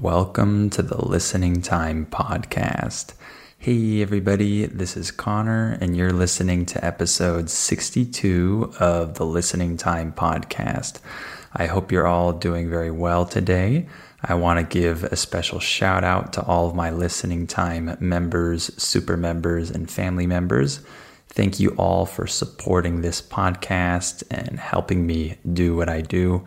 Welcome to the Listening Time Podcast. Hey, everybody, this is Connor, and you're listening to episode 62 of the Listening Time Podcast. I hope you're all doing very well today. I want to give a special shout out to all of my Listening Time members, super members, and family members. Thank you all for supporting this podcast and helping me do what I do.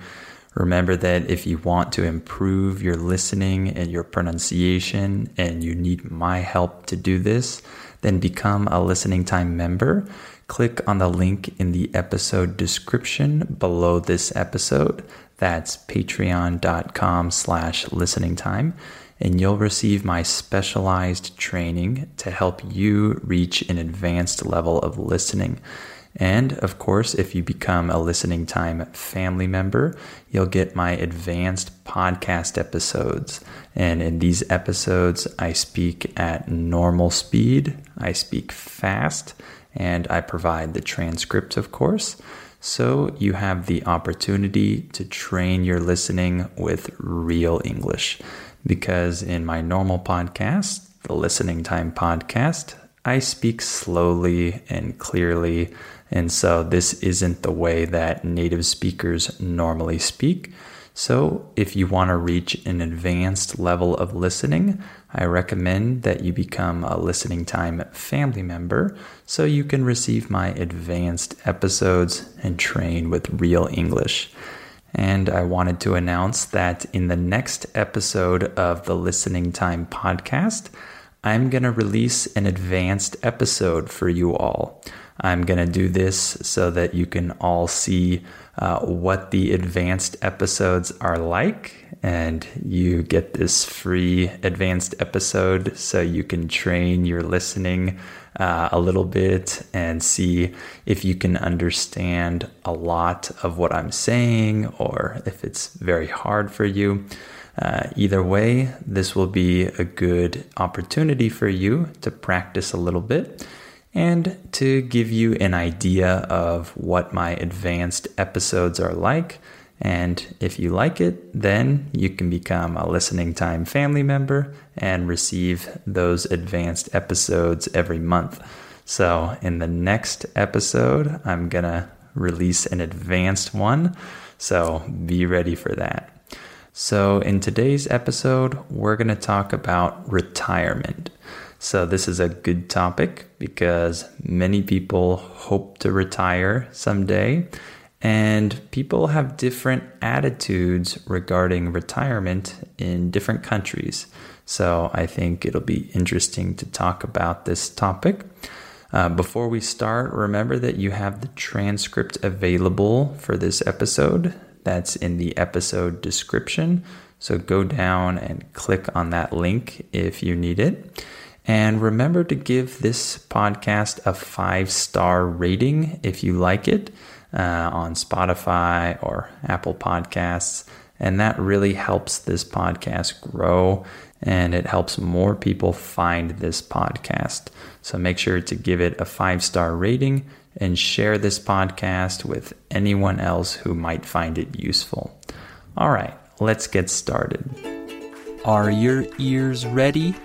Remember that if you want to improve your listening and your pronunciation and you need my help to do this, then become a listening time member. Click on the link in the episode description below this episode. That's patreon.com slash listening time. And you'll receive my specialized training to help you reach an advanced level of listening. And of course, if you become a listening time family member, you'll get my advanced podcast episodes. And in these episodes, I speak at normal speed, I speak fast, and I provide the transcript, of course. So you have the opportunity to train your listening with real English. Because in my normal podcast, the Listening Time Podcast, I speak slowly and clearly and so this isn't the way that native speakers normally speak. So if you want to reach an advanced level of listening, I recommend that you become a listening time family member so you can receive my advanced episodes and train with real English. And I wanted to announce that in the next episode of the Listening Time podcast, I'm going to release an advanced episode for you all. I'm going to do this so that you can all see uh, what the advanced episodes are like. And you get this free advanced episode so you can train your listening uh, a little bit and see if you can understand a lot of what I'm saying or if it's very hard for you. Uh, either way, this will be a good opportunity for you to practice a little bit and to give you an idea of what my advanced episodes are like. And if you like it, then you can become a listening time family member and receive those advanced episodes every month. So, in the next episode, I'm going to release an advanced one. So, be ready for that. So, in today's episode, we're going to talk about retirement. So, this is a good topic because many people hope to retire someday, and people have different attitudes regarding retirement in different countries. So, I think it'll be interesting to talk about this topic. Uh, before we start, remember that you have the transcript available for this episode. That's in the episode description. So go down and click on that link if you need it. And remember to give this podcast a five star rating if you like it uh, on Spotify or Apple Podcasts. And that really helps this podcast grow and it helps more people find this podcast. So make sure to give it a five star rating and share this podcast with anyone else who might find it useful. All right, let's get started. Are your ears ready?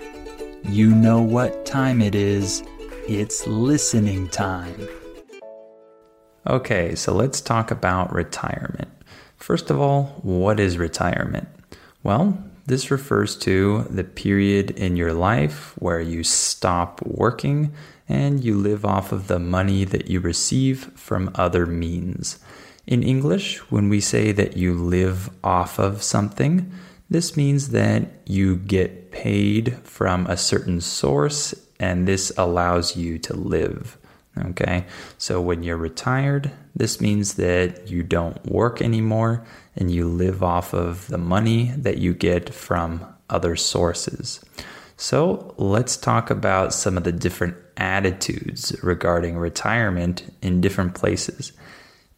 You know what time it is. It's listening time. Okay, so let's talk about retirement. First of all, what is retirement? Well, this refers to the period in your life where you stop working and you live off of the money that you receive from other means. In English, when we say that you live off of something, this means that you get paid from a certain source and this allows you to live. Okay, so when you're retired, this means that you don't work anymore and you live off of the money that you get from other sources. So let's talk about some of the different attitudes regarding retirement in different places.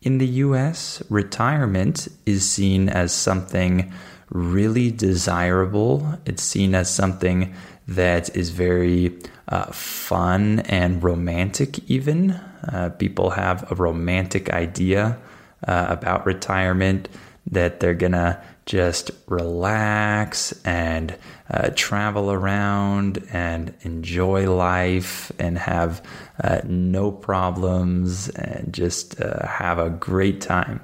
In the US, retirement is seen as something really desirable. It's seen as something that is very uh, fun and romantic, even. Uh, people have a romantic idea uh, about retirement that they're gonna just relax and uh, travel around and enjoy life and have uh, no problems and just uh, have a great time.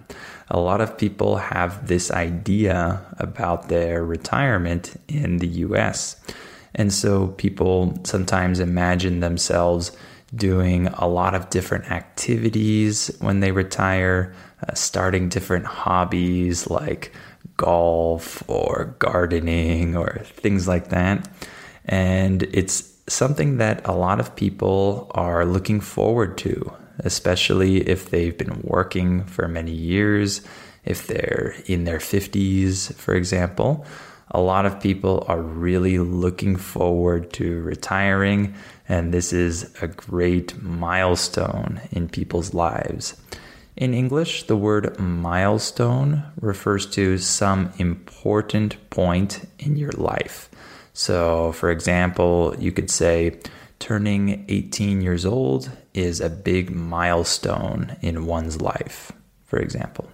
A lot of people have this idea about their retirement in the US. And so people sometimes imagine themselves doing a lot of different activities when they retire, uh, starting different hobbies like golf or gardening or things like that. And it's something that a lot of people are looking forward to, especially if they've been working for many years, if they're in their 50s, for example. A lot of people are really looking forward to retiring, and this is a great milestone in people's lives. In English, the word milestone refers to some important point in your life. So, for example, you could say turning 18 years old is a big milestone in one's life, for example.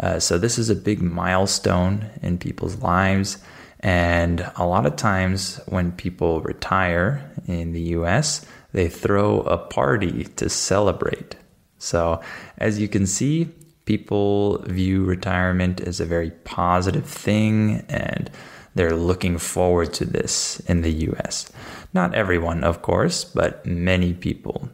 Uh, so, this is a big milestone in people's lives. And a lot of times when people retire in the US, they throw a party to celebrate. So, as you can see, people view retirement as a very positive thing and they're looking forward to this in the US. Not everyone, of course, but many people.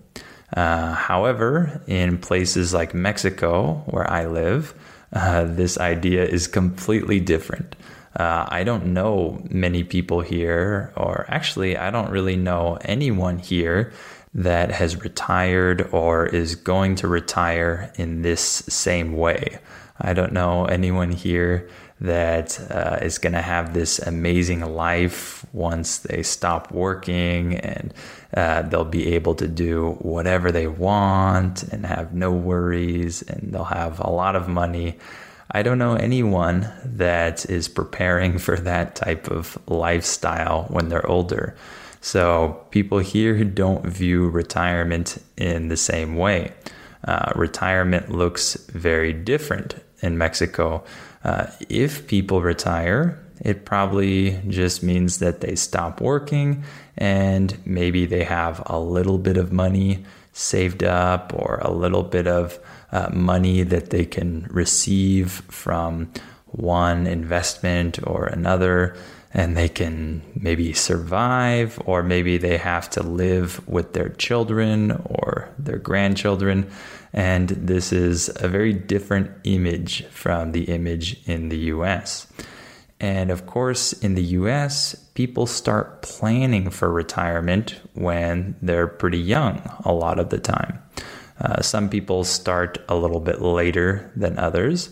Uh, however, in places like Mexico, where I live, uh, this idea is completely different. Uh, I don't know many people here, or actually, I don't really know anyone here that has retired or is going to retire in this same way. I don't know anyone here that uh, is going to have this amazing life once they stop working and uh, they'll be able to do whatever they want and have no worries and they'll have a lot of money. I don't know anyone that is preparing for that type of lifestyle when they're older. So people here don't view retirement in the same way. Uh, retirement looks very different in Mexico. Uh, if people retire, it probably just means that they stop working and maybe they have a little bit of money saved up or a little bit of uh, money that they can receive from one investment or another and they can maybe survive, or maybe they have to live with their children or their grandchildren. And this is a very different image from the image in the US. And of course, in the US, people start planning for retirement when they're pretty young a lot of the time. Uh, some people start a little bit later than others.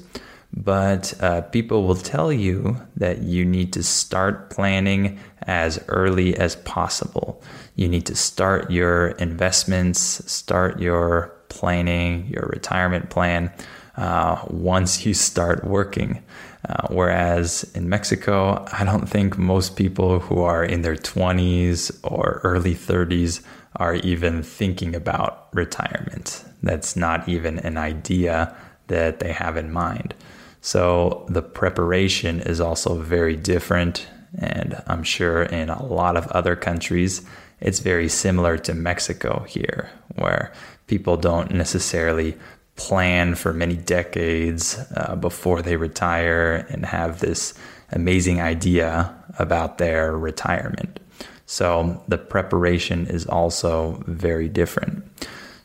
But uh, people will tell you that you need to start planning as early as possible. You need to start your investments, start your planning, your retirement plan uh, once you start working. Uh, whereas in Mexico, I don't think most people who are in their 20s or early 30s are even thinking about retirement. That's not even an idea that they have in mind. So the preparation is also very different. And I'm sure in a lot of other countries, it's very similar to Mexico here, where people don't necessarily plan for many decades uh, before they retire and have this amazing idea about their retirement. So the preparation is also very different.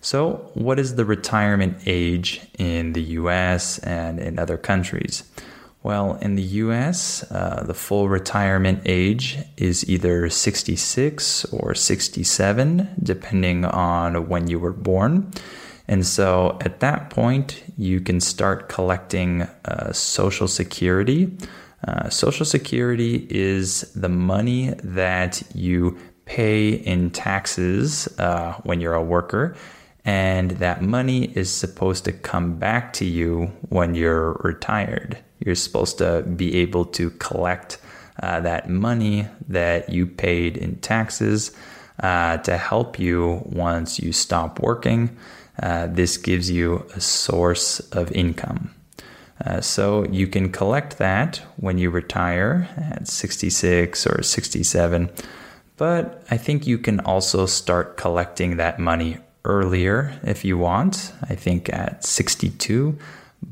So, what is the retirement age in the US and in other countries? Well, in the US, uh, the full retirement age is either 66 or 67, depending on when you were born. And so at that point, you can start collecting uh, Social Security. Uh, Social Security is the money that you pay in taxes uh, when you're a worker and that money is supposed to come back to you when you're retired. You're supposed to be able to collect uh, that money that you paid in taxes uh, to help you once you stop working. Uh, this gives you a source of income. Uh, so you can collect that when you retire at 66 or 67. But I think you can also start collecting that money earlier if you want. I think at 62,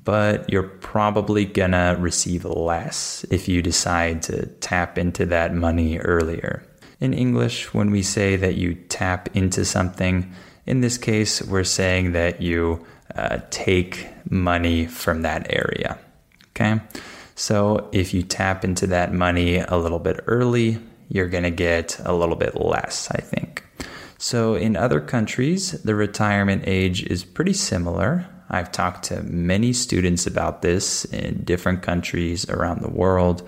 but you're probably gonna receive less if you decide to tap into that money earlier. In English, when we say that you tap into something, in this case, we're saying that you uh, take money from that area. Okay. So if you tap into that money a little bit early, you're going to get a little bit less, I think. So in other countries, the retirement age is pretty similar. I've talked to many students about this in different countries around the world,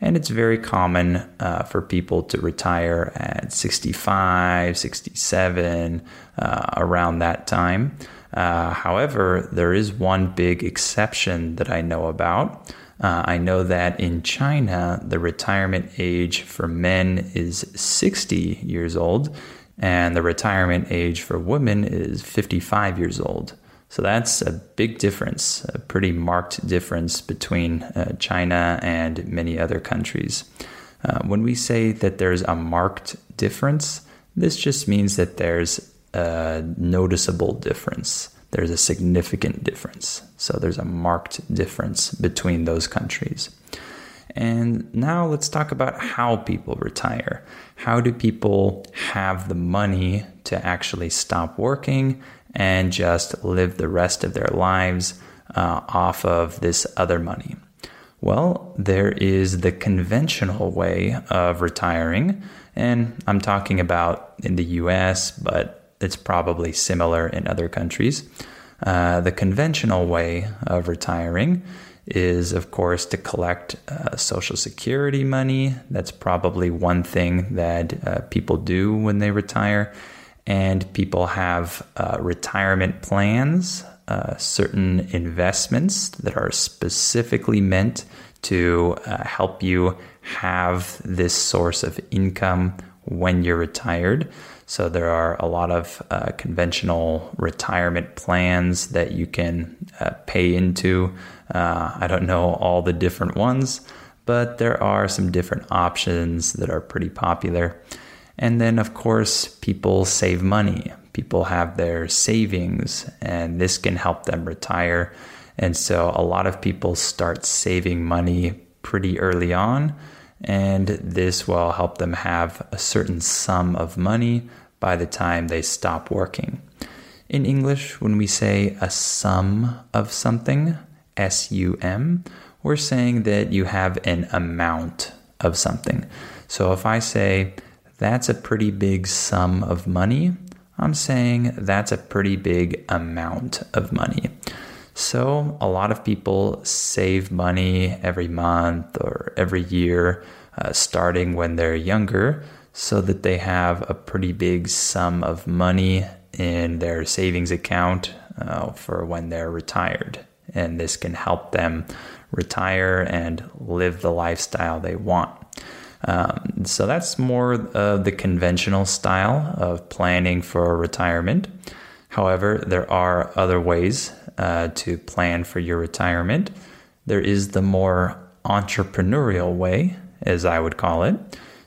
and it's very common uh, for people to retire at 65, 67, uh, around that time. Uh, however, there is one big exception that I know about. Uh, I know that in China, the retirement age for men is 60 years old, and the retirement age for women is 55 years old. So that's a big difference, a pretty marked difference between uh, China and many other countries. Uh, when we say that there's a marked difference, this just means that there's a noticeable difference. There's a significant difference. So there's a marked difference between those countries. And now let's talk about how people retire. How do people have the money to actually stop working and just live the rest of their lives uh, off of this other money? Well, there is the conventional way of retiring, and I'm talking about in the US, but it's probably similar in other countries. Uh, the conventional way of retiring is, of course, to collect uh, Social Security money. That's probably one thing that uh, people do when they retire and people have uh, retirement plans, uh, certain investments that are specifically meant to uh, help you have this source of income when you're retired. So there are a lot of uh, conventional retirement plans that you can uh, pay into. Uh, I don't know all the different ones, but there are some different options that are pretty popular. And then, of course, people save money. People have their savings, and this can help them retire. And so, a lot of people start saving money pretty early on, and this will help them have a certain sum of money by the time they stop working. In English, when we say a sum of something, S U M, we're saying that you have an amount of something. So if I say, that's a pretty big sum of money. I'm saying that's a pretty big amount of money. So, a lot of people save money every month or every year, uh, starting when they're younger, so that they have a pretty big sum of money in their savings account uh, for when they're retired. And this can help them retire and live the lifestyle they want. Um, so that's more of the conventional style of planning for retirement. However, there are other ways uh, to plan for your retirement. There is the more entrepreneurial way, as I would call it.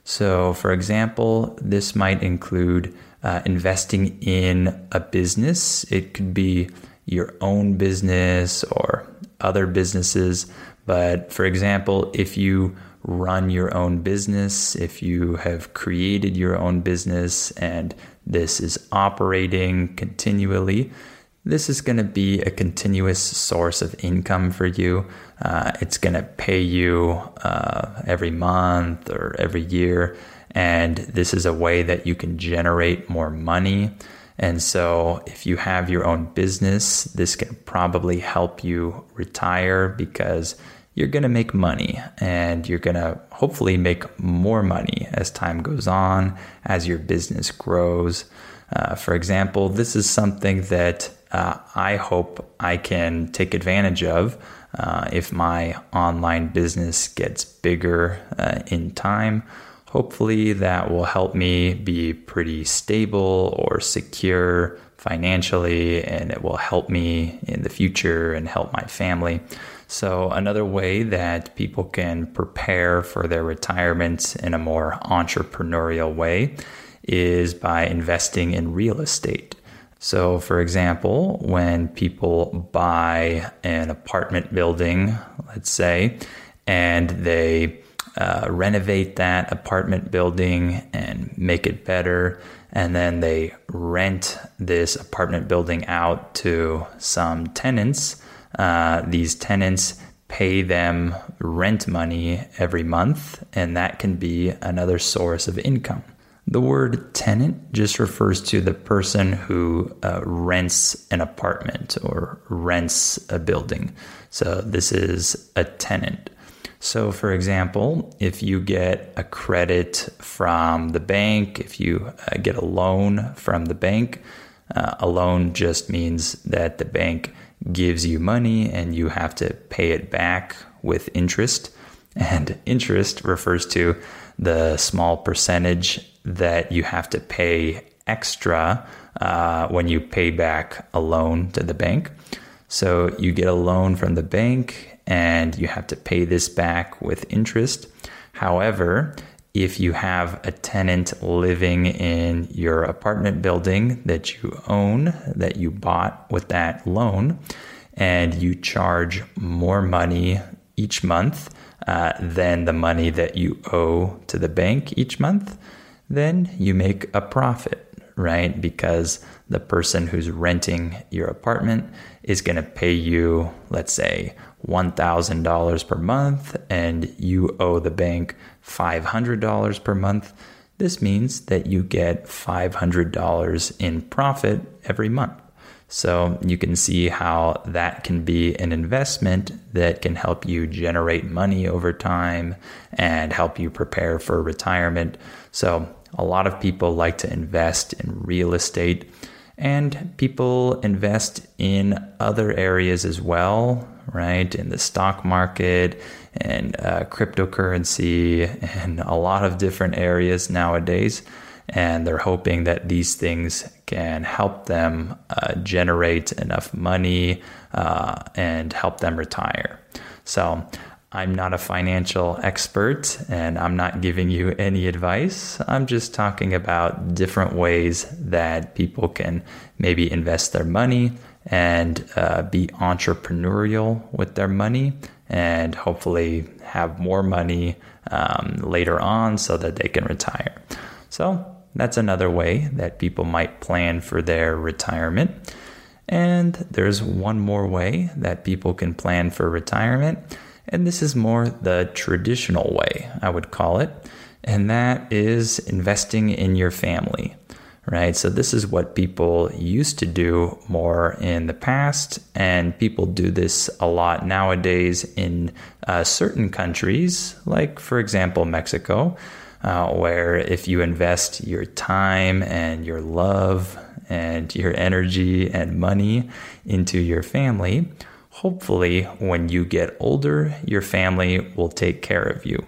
So, for example, this might include uh, investing in a business. It could be your own business or other businesses. But for example, if you run your own business, if you have created your own business and this is operating continually, this is going to be a continuous source of income for you. Uh, it's going to pay you uh, every month or every year. And this is a way that you can generate more money. And so, if you have your own business, this can probably help you retire because you're going to make money and you're going to hopefully make more money as time goes on, as your business grows. Uh, for example, this is something that uh, I hope I can take advantage of uh, if my online business gets bigger uh, in time. Hopefully, that will help me be pretty stable or secure financially, and it will help me in the future and help my family. So, another way that people can prepare for their retirement in a more entrepreneurial way is by investing in real estate. So, for example, when people buy an apartment building, let's say, and they uh, renovate that apartment building and make it better, and then they rent this apartment building out to some tenants uh, these tenants pay them rent money every month, and that can be another source of income. The word tenant just refers to the person who uh, rents an apartment or rents a building. So this is a tenant. So, for example, if you get a credit from the bank, if you uh, get a loan from the bank, uh, a loan just means that the bank gives you money and you have to pay it back with interest. And interest refers to the small percentage that you have to pay extra uh, when you pay back a loan to the bank. So you get a loan from the bank and you have to pay this back with interest. However, if you have a tenant living in your apartment building that you own, that you bought with that loan, and you charge more money each month uh, than the money that you owe to the bank each month, then you make a profit, right? Because the person who's renting your apartment is going to pay you, let's say, $1,000 per month and you owe the bank $500 per month, this means that you get $500 in profit every month. So you can see how that can be an investment that can help you generate money over time and help you prepare for retirement. So a lot of people like to invest in real estate and people invest in other areas as well right? In the stock market and uh, cryptocurrency and a lot of different areas nowadays. And they're hoping that these things can help them uh, generate enough money uh, and help them retire. So, I'm not a financial expert and I'm not giving you any advice. I'm just talking about different ways that people can maybe invest their money and uh, be entrepreneurial with their money and hopefully have more money um, later on so that they can retire. So that's another way that people might plan for their retirement. And there's one more way that people can plan for retirement. And this is more the traditional way, I would call it. And that is investing in your family right? So, this is what people used to do more in the past, and people do this a lot nowadays in uh, certain countries, like, for example, Mexico, uh, where if you invest your time and your love and your energy and money into your family, hopefully, when you get older, your family will take care of you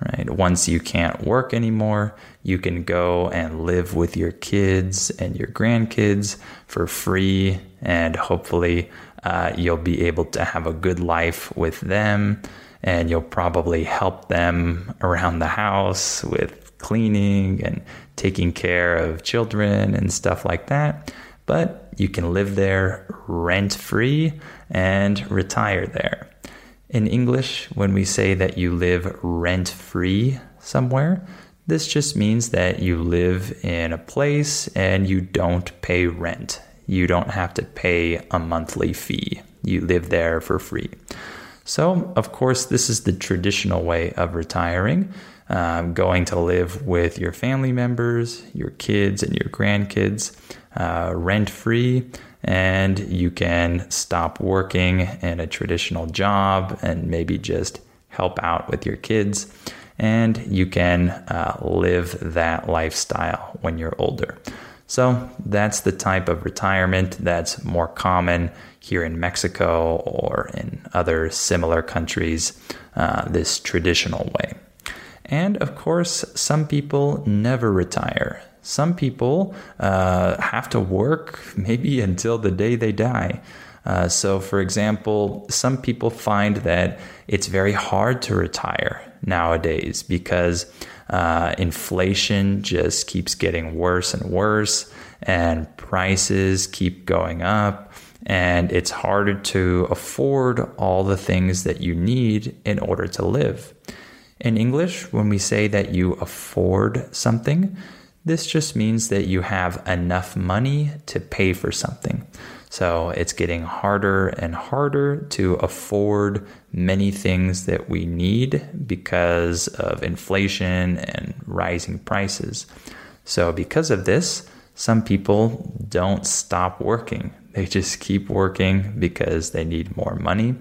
right? Once you can't work anymore, you can go and live with your kids and your grandkids for free, and hopefully, uh, you'll be able to have a good life with them. And you'll probably help them around the house with cleaning and taking care of children and stuff like that. But you can live there rent free and retire there. In English, when we say that you live rent free somewhere, this just means that you live in a place and you don't pay rent. You don't have to pay a monthly fee. You live there for free. So, of course, this is the traditional way of retiring. Um, going to live with your family members, your kids, and your grandkids uh, rent free and you can stop working in a traditional job and maybe just help out with your kids. And you can uh, live that lifestyle when you're older. So that's the type of retirement that's more common here in Mexico or in other similar countries, uh, this traditional way. And of course, some people never retire. Some people uh, have to work maybe until the day they die. Uh, so, for example, some people find that it's very hard to retire nowadays because uh, inflation just keeps getting worse and worse, and prices keep going up, and it's harder to afford all the things that you need in order to live. In English, when we say that you afford something, this just means that you have enough money to pay for something. So it's getting harder and harder to afford many things that we need because of inflation and rising prices. So, because of this, some people don't stop working. They just keep working because they need more money.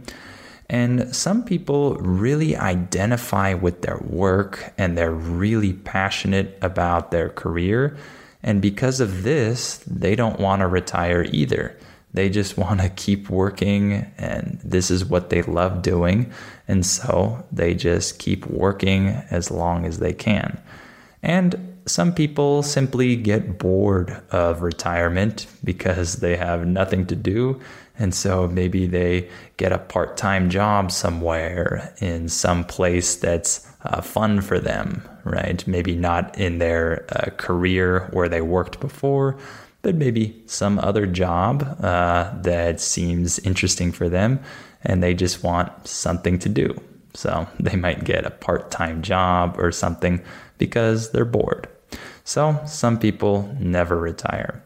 And some people really identify with their work and they're really passionate about their career. And because of this, they don't want to retire either. They just want to keep working, and this is what they love doing. And so they just keep working as long as they can. And some people simply get bored of retirement because they have nothing to do. And so maybe they get a part time job somewhere in some place that's uh, fun for them, right? Maybe not in their uh, career where they worked before, but maybe some other job uh, that seems interesting for them and they just want something to do. So they might get a part time job or something because they're bored. So some people never retire.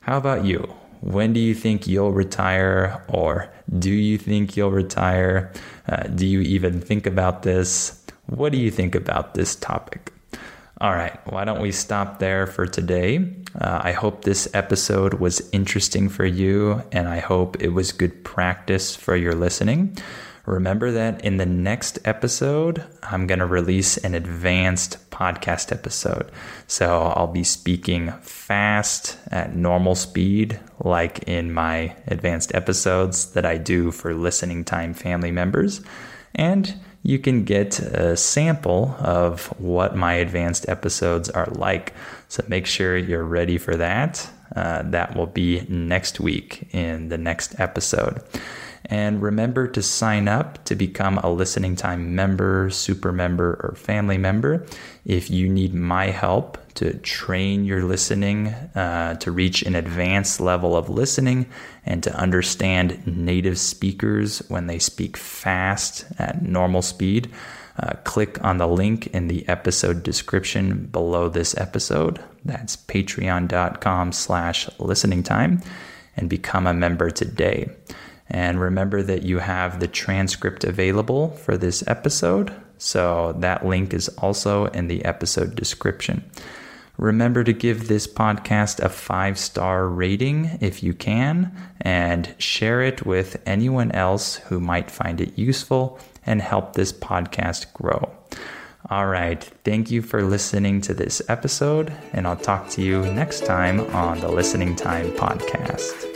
How about you? When do you think you'll retire, or do you think you'll retire? Uh, do you even think about this? What do you think about this topic? All right, why don't we stop there for today? Uh, I hope this episode was interesting for you, and I hope it was good practice for your listening. Remember that in the next episode, I'm going to release an advanced podcast episode. So I'll be speaking fast at normal speed, like in my advanced episodes that I do for listening time family members. And you can get a sample of what my advanced episodes are like. So make sure you're ready for that. Uh, that will be next week in the next episode. And remember to sign up to become a listening time member, super member, or family member. If you need my help to train your listening uh, to reach an advanced level of listening and to understand native speakers when they speak fast at normal speed, uh, click on the link in the episode description below this episode. That's patreon.com slash listening time and become a member today. And remember that you have the transcript available for this episode. So that link is also in the episode description. Remember to give this podcast a five star rating if you can, and share it with anyone else who might find it useful and help this podcast grow. All right. Thank you for listening to this episode, and I'll talk to you next time on the Listening Time Podcast.